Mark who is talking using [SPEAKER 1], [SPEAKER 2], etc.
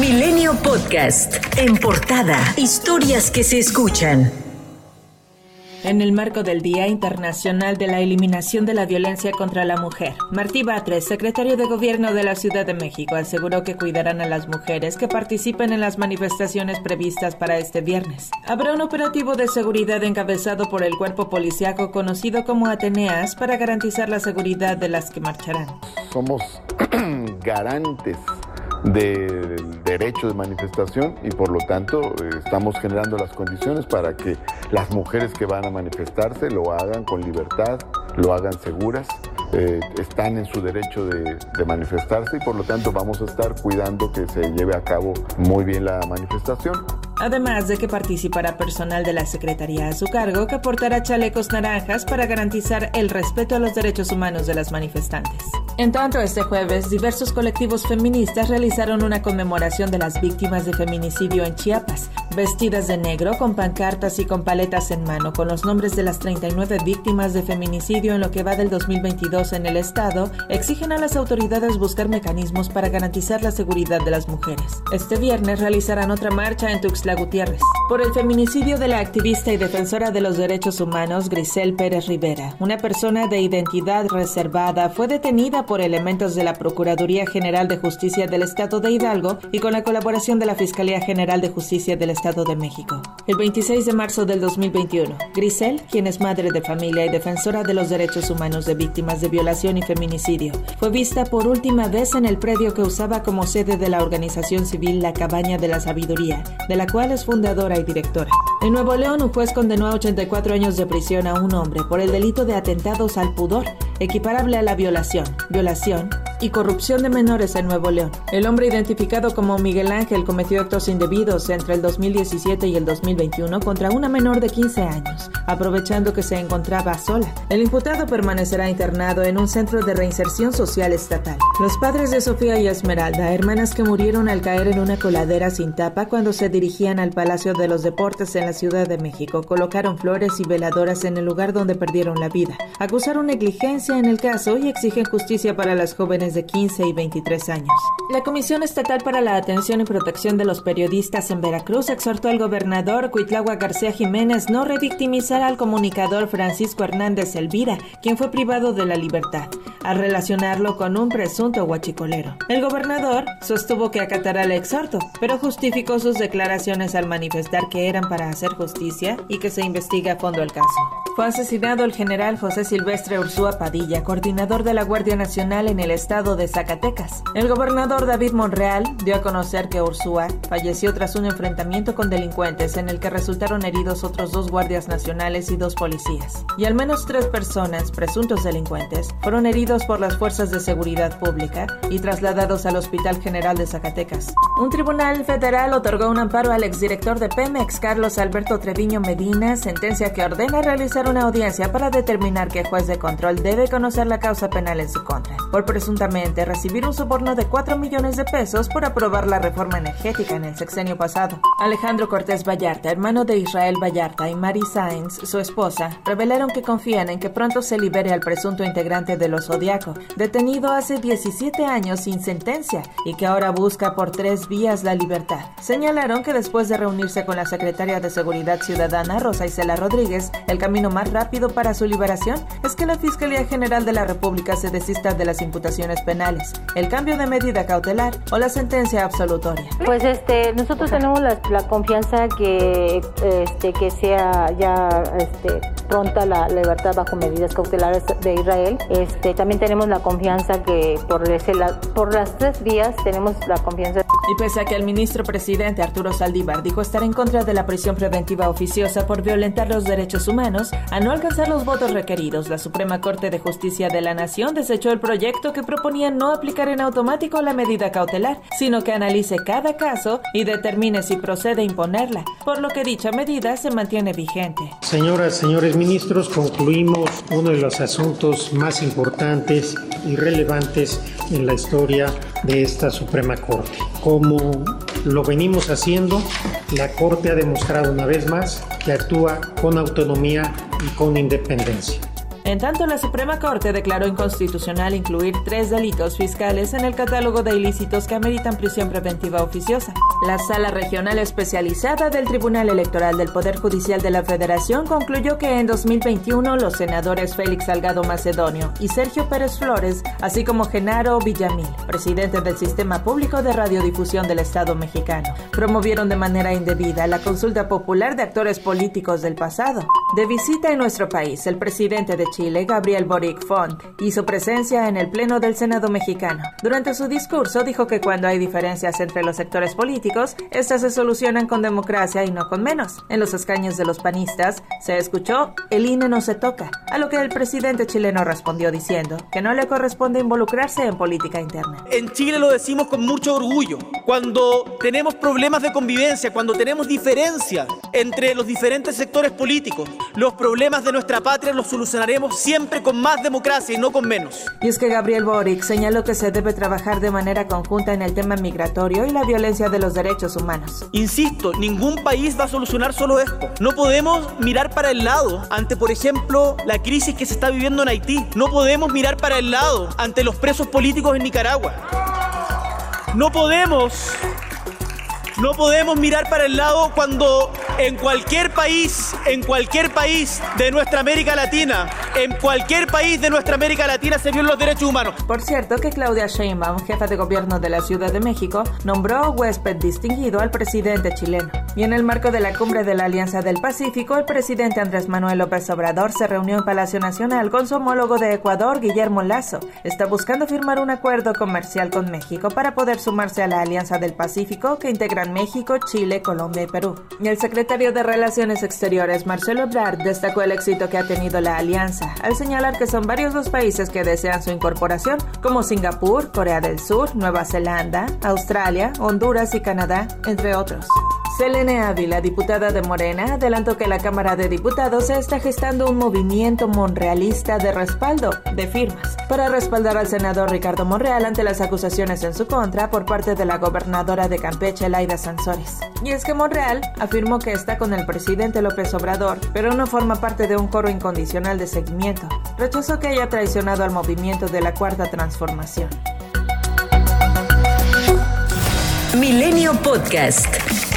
[SPEAKER 1] Milenio Podcast. En portada, historias que se escuchan.
[SPEAKER 2] En el marco del Día Internacional de la Eliminación de la Violencia contra la Mujer, Martí Batres, secretario de Gobierno de la Ciudad de México, aseguró que cuidarán a las mujeres que participen en las manifestaciones previstas para este viernes. Habrá un operativo de seguridad encabezado por el cuerpo policiaco conocido como Ateneas para garantizar la seguridad de las que marcharán.
[SPEAKER 3] Somos garantes del derecho de manifestación y por lo tanto estamos generando las condiciones para que las mujeres que van a manifestarse lo hagan con libertad, lo hagan seguras, eh, están en su derecho de, de manifestarse y por lo tanto vamos a estar cuidando que se lleve a cabo muy bien la manifestación
[SPEAKER 2] además de que participará personal de la Secretaría a su cargo que portará chalecos naranjas para garantizar el respeto a los derechos humanos de las manifestantes. En tanto, este jueves, diversos colectivos feministas realizaron una conmemoración de las víctimas de feminicidio en Chiapas, vestidas de negro, con pancartas y con paletas en mano, con los nombres de las 39 víctimas de feminicidio en lo que va del 2022 en el Estado, exigen a las autoridades buscar mecanismos para garantizar la seguridad de las mujeres. Este viernes realizarán otra marcha en Tuxtla Gutiérrez por el feminicidio de la activista y defensora de los derechos humanos Grisel Pérez Rivera. Una persona de identidad reservada fue detenida por elementos de la Procuraduría General de Justicia del Estado de Hidalgo y con la colaboración de la Fiscalía General de Justicia del Estado de México. El 26 de marzo del 2021, Grisel, quien es madre de familia y defensora de los derechos humanos de víctimas de violación y feminicidio, fue vista por última vez en el predio que usaba como sede de la organización civil La Cabaña de la Sabiduría, de la cual es fundadora y directora. En Nuevo León, un juez condenó a 84 años de prisión a un hombre por el delito de atentados al pudor equiparable a la violación, violación y corrupción de menores en Nuevo León. El hombre identificado como Miguel Ángel cometió actos indebidos entre el 2017 y el 2021 contra una menor de 15 años, aprovechando que se encontraba sola. El imputado permanecerá internado en un centro de reinserción social estatal. Los padres de Sofía y Esmeralda, hermanas que murieron al caer en una coladera sin tapa cuando se dirigían al Palacio de los Deportes en la Ciudad de México, colocaron flores y veladoras en el lugar donde perdieron la vida. Acusaron negligencia en el caso y exigen justicia para las jóvenes de 15 y 23 años. La Comisión Estatal para la Atención y Protección de los Periodistas en Veracruz exhortó al gobernador Cuitlagua García Jiménez no revictimizar al comunicador Francisco Hernández Elvira, quien fue privado de la libertad, al relacionarlo con un presunto guachicolero. El gobernador sostuvo que acatará el exhorto, pero justificó sus declaraciones al manifestar que eran para hacer justicia y que se investigue a fondo el caso. Fue asesinado el general José Silvestre Ursúa Padilla coordinador de la Guardia Nacional en el estado de Zacatecas. El gobernador David Monreal dio a conocer que Ursúa falleció tras un enfrentamiento con delincuentes en el que resultaron heridos otros dos guardias nacionales y dos policías. Y al menos tres personas, presuntos delincuentes, fueron heridos por las fuerzas de seguridad pública y trasladados al Hospital General de Zacatecas. Un tribunal federal otorgó un amparo al exdirector de Pemex, Carlos Alberto Treviño Medina, sentencia que ordena realizar una audiencia para determinar qué juez de control debe conocer la causa penal en su contra, por presuntamente recibir un soborno de 4 millones de pesos por aprobar la reforma energética en el sexenio pasado. Alejandro Cortés Vallarta, hermano de Israel Vallarta, y Mary Sainz, su esposa, revelaron que confían en que pronto se libere al presunto integrante de los Zodiaco, detenido hace 17 años sin sentencia y que ahora busca por tres vías la libertad. Señalaron que después de reunirse con la secretaria de Seguridad Ciudadana, Rosa Isela Rodríguez, el camino más rápido para su liberación es que la Fiscalía General de la República se desista de las imputaciones penales, el cambio de medida cautelar o la sentencia absolutoria.
[SPEAKER 4] Pues este, nosotros tenemos la, confianza que este, que sea ya este, pronta la, libertad bajo medidas cautelares de Israel. Este, también tenemos la confianza que por, ese, por las tres vías tenemos la confianza.
[SPEAKER 2] Y pese a que el ministro presidente Arturo Saldívar dijo estar en contra de la prisión preventiva oficiosa por violentar los derechos humanos, a no alcanzar los votos requeridos, la Suprema Corte de Justicia de la Nación desechó el proyecto que proponía no aplicar en automático la medida cautelar, sino que analice cada caso y determine si procede a imponerla, por lo que dicha medida se mantiene vigente.
[SPEAKER 5] Señoras, señores ministros, concluimos uno de los asuntos más importantes y relevantes en la historia de esta Suprema Corte. Como lo venimos haciendo, la Corte ha demostrado una vez más que actúa con autonomía y con independencia.
[SPEAKER 2] En tanto, la Suprema Corte declaró inconstitucional incluir tres delitos fiscales en el catálogo de ilícitos que ameritan prisión preventiva oficiosa. La Sala Regional Especializada del Tribunal Electoral del Poder Judicial de la Federación concluyó que en 2021 los senadores Félix Salgado Macedonio y Sergio Pérez Flores, así como Genaro Villamil, presidente del Sistema Público de Radiodifusión del Estado mexicano, promovieron de manera indebida la consulta popular de actores políticos del pasado. De visita en nuestro país, el presidente de Chile, Gabriel Boric Font, hizo presencia en el Pleno del Senado mexicano. Durante su discurso dijo que cuando hay diferencias entre los sectores políticos, estas se solucionan con democracia y no con menos. En los escaños de los panistas se escuchó el INE no se toca, a lo que el presidente chileno respondió diciendo que no le corresponde involucrarse en política interna.
[SPEAKER 6] En Chile lo decimos con mucho orgullo. Cuando tenemos problemas de convivencia, cuando tenemos diferencia entre los diferentes sectores políticos, los problemas de nuestra patria los solucionaremos siempre con más democracia y no con menos.
[SPEAKER 2] Y es que Gabriel Boric señaló que se debe trabajar de manera conjunta en el tema migratorio y la violencia de los derechos humanos.
[SPEAKER 6] Insisto, ningún país va a solucionar solo esto. No podemos mirar para el lado ante, por ejemplo, la crisis que se está viviendo en Haití. No podemos mirar para el lado ante los presos políticos en Nicaragua. No podemos no podemos mirar para el lado cuando en cualquier país, en cualquier país de nuestra América Latina, en cualquier país de nuestra América Latina se violan los derechos humanos.
[SPEAKER 2] Por cierto que Claudia Sheinbaum, jefa de gobierno de la Ciudad de México, nombró huésped distinguido al presidente chileno. Y en el marco de la cumbre de la Alianza del Pacífico, el presidente Andrés Manuel López Obrador se reunió en Palacio Nacional con su homólogo de Ecuador, Guillermo Lazo. Está buscando firmar un acuerdo comercial con México para poder sumarse a la Alianza del Pacífico que integran México, Chile, Colombia y Perú. Y el secretario de Relaciones Exteriores, Marcelo Ebrard, destacó el éxito que ha tenido la alianza, al señalar que son varios los países que desean su incorporación, como Singapur, Corea del Sur, Nueva Zelanda, Australia, Honduras y Canadá, entre otros. Selene Ávila, diputada de Morena, adelantó que la Cámara de Diputados está gestando un movimiento monrealista de respaldo de firmas para respaldar al senador Ricardo Monreal ante las acusaciones en su contra por parte de la gobernadora de Campeche, Laida Sansores. Y es que Monreal afirmó que está con el presidente López Obrador, pero no forma parte de un coro incondicional de seguimiento. Rechazó que haya traicionado al movimiento de la Cuarta Transformación.
[SPEAKER 1] Milenio Podcast.